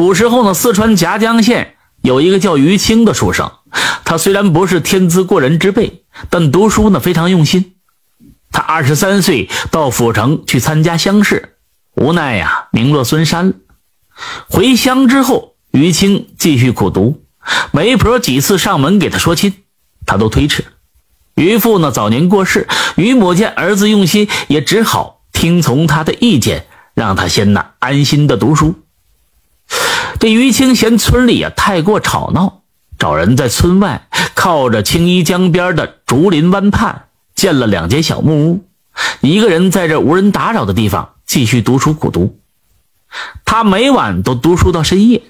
古时候呢，四川夹江县有一个叫于青的书生，他虽然不是天资过人之辈，但读书呢非常用心。他二十三岁到府城去参加乡试，无奈呀名落孙山。回乡之后，于青继续苦读，媒婆几次上门给他说亲，他都推迟。于父呢早年过世，于母见儿子用心，也只好听从他的意见，让他先呢安心的读书。这于青嫌村里啊太过吵闹，找人在村外靠着青衣江边的竹林湾畔建了两间小木屋，一个人在这无人打扰的地方继续读书苦读。他每晚都读书到深夜，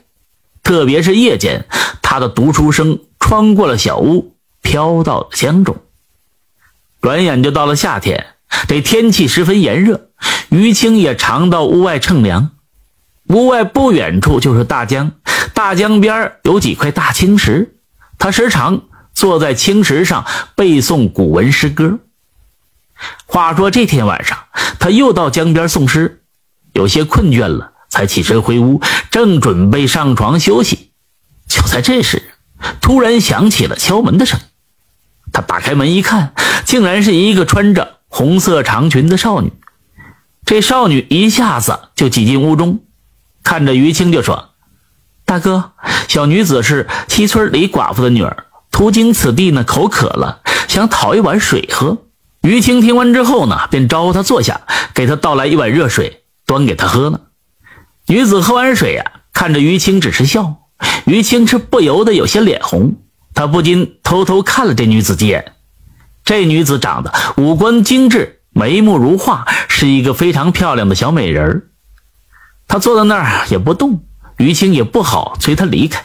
特别是夜间，他的读书声穿过了小屋，飘到了江中。转眼就到了夏天，这天气十分炎热，于青也常到屋外乘凉。屋外不远处就是大江，大江边有几块大青石，他时常坐在青石上背诵古文诗歌。话说这天晚上，他又到江边诵诗，有些困倦了，才起身回屋，正准备上床休息。就在这时，突然响起了敲门的声音。他打开门一看，竟然是一个穿着红色长裙的少女。这少女一下子就挤进屋中。看着于青就说：“大哥，小女子是西村李寡妇的女儿，途经此地呢，口渴了，想讨一碗水喝。”于青听完之后呢，便招呼她坐下，给她倒来一碗热水，端给她喝了。女子喝完水呀，看着于青只是笑。于青是不由得有些脸红，他不禁偷偷看了这女子几眼。这女子长得五官精致，眉目如画，是一个非常漂亮的小美人儿。他坐在那儿也不动，于青也不好催他离开。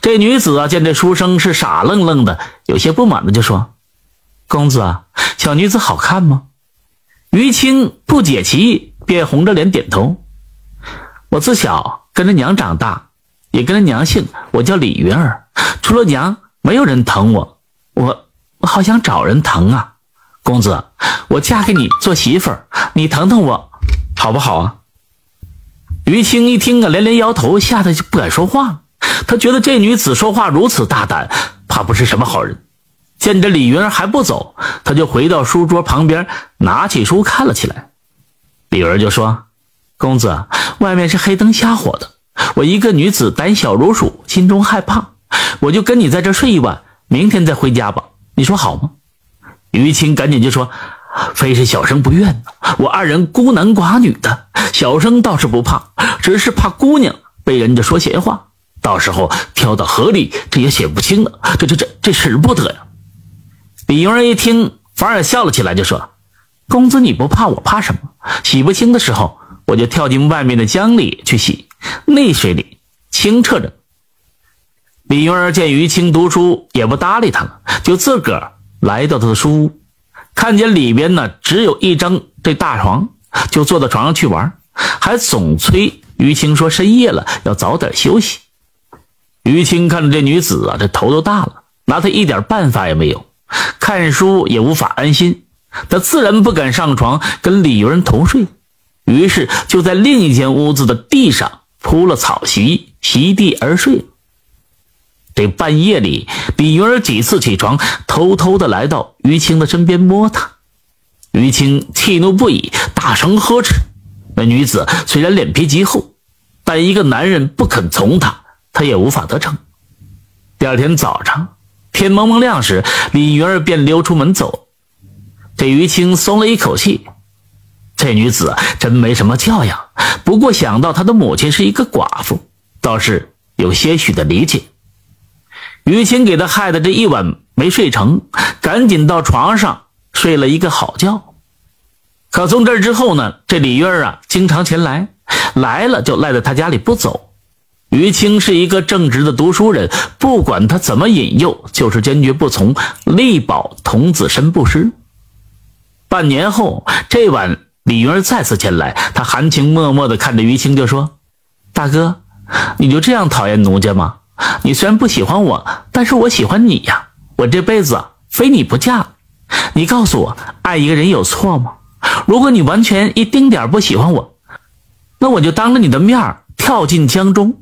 这女子啊，见这书生是傻愣愣的，有些不满的就说：“公子啊，小女子好看吗？”于青不解其意，便红着脸点头：“我自小跟着娘长大，也跟着娘姓，我叫李云儿。除了娘，没有人疼我，我我好想找人疼啊！公子，我嫁给你做媳妇儿，你疼疼我，好不好啊？”于青一听啊，连连摇头，吓得就不敢说话了。他觉得这女子说话如此大胆，怕不是什么好人。见这李云儿还不走，他就回到书桌旁边，拿起书看了起来。李云儿就说：“公子，外面是黑灯瞎火的，我一个女子胆小如鼠，心中害怕，我就跟你在这睡一晚，明天再回家吧。你说好吗？”于青赶紧就说。非是小生不愿呢，我二人孤男寡女的，小生倒是不怕，只是怕姑娘被人家说闲话，到时候跳到河里，这也写不清了，这这这这使不得呀！李云儿一听，反而笑了起来，就说：“公子你不怕，我怕什么？洗不清的时候，我就跳进外面的江里去洗，那水里清澈着。”李云儿见于青读书，也不搭理他了，就自个儿来到他的书屋。看见里边呢，只有一张这大床，就坐到床上去玩，还总催于青说深夜了要早点休息。于青看着这女子啊，这头都大了，拿她一点办法也没有，看书也无法安心，他自然不敢上床跟李云同睡，于是就在另一间屋子的地上铺了草席，席地而睡。这半夜里，李云儿几次起床，偷偷的来到于青的身边摸她。于青气怒不已，大声呵斥。那女子虽然脸皮极厚，但一个男人不肯从她，她也无法得逞。第二天早上，天蒙蒙亮时，李云儿便溜出门走。这于青松了一口气，这女子真没什么教养。不过想到她的母亲是一个寡妇，倒是有些许的理解。于青给他害的这一晚没睡成，赶紧到床上睡了一个好觉。可从这之后呢，这李云儿啊，经常前来，来了就赖在他家里不走。于青是一个正直的读书人，不管他怎么引诱，就是坚决不从，力保童子身不失。半年后，这晚李云儿再次前来，他含情脉脉地看着于青，就说：“大哥，你就这样讨厌奴家吗？”你虽然不喜欢我，但是我喜欢你呀！我这辈子非你不嫁。你告诉我，爱一个人有错吗？如果你完全一丁点不喜欢我，那我就当着你的面跳进江中，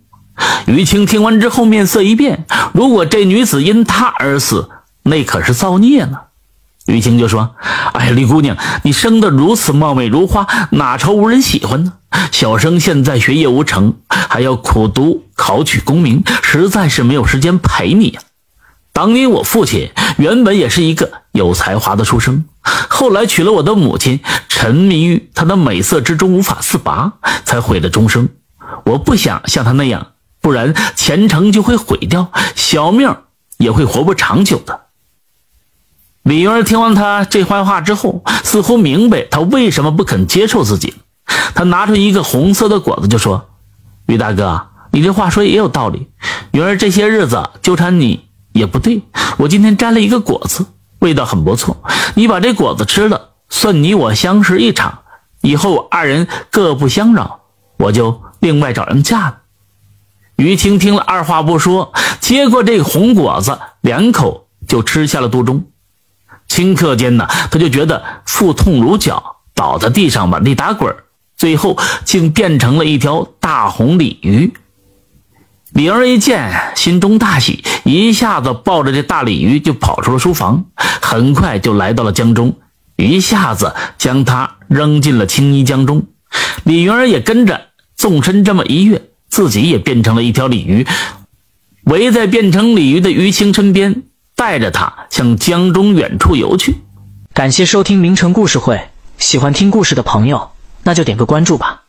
于青听完之后面色一变，如果这女子因他而死，那可是造孽呢。于青就说：“哎，李姑娘，你生得如此貌美如花，哪愁无人喜欢呢？小生现在学业无成，还要苦读考取功名，实在是没有时间陪你呀。当年我父亲原本也是一个有才华的书生，后来娶了我的母亲，沉迷于她的美色之中无法自拔，才毁了终生。我不想像他那样，不然前程就会毁掉，小命也会活不长久的。”李云儿听完他这番话之后，似乎明白他为什么不肯接受自己。他拿出一个红色的果子，就说：“于大哥，你这话说也有道理。云儿这些日子纠缠你也不对。我今天摘了一个果子，味道很不错。你把这果子吃了，算你我相识一场。以后二人各不相扰，我就另外找人嫁了。”于青听了，二话不说，接过这个红果子，两口就吃下了肚中。顷刻间呢，他就觉得腹痛如绞，倒在地上满地打滚最后竟变成了一条大红鲤鱼。李儿一见，心中大喜，一下子抱着这大鲤鱼就跑出了书房，很快就来到了江中，一下子将它扔进了青衣江中。李云儿也跟着纵身这么一跃，自己也变成了一条鲤鱼，围在变成鲤鱼的于青身边。带着他向江中远处游去。感谢收听名城故事会，喜欢听故事的朋友，那就点个关注吧。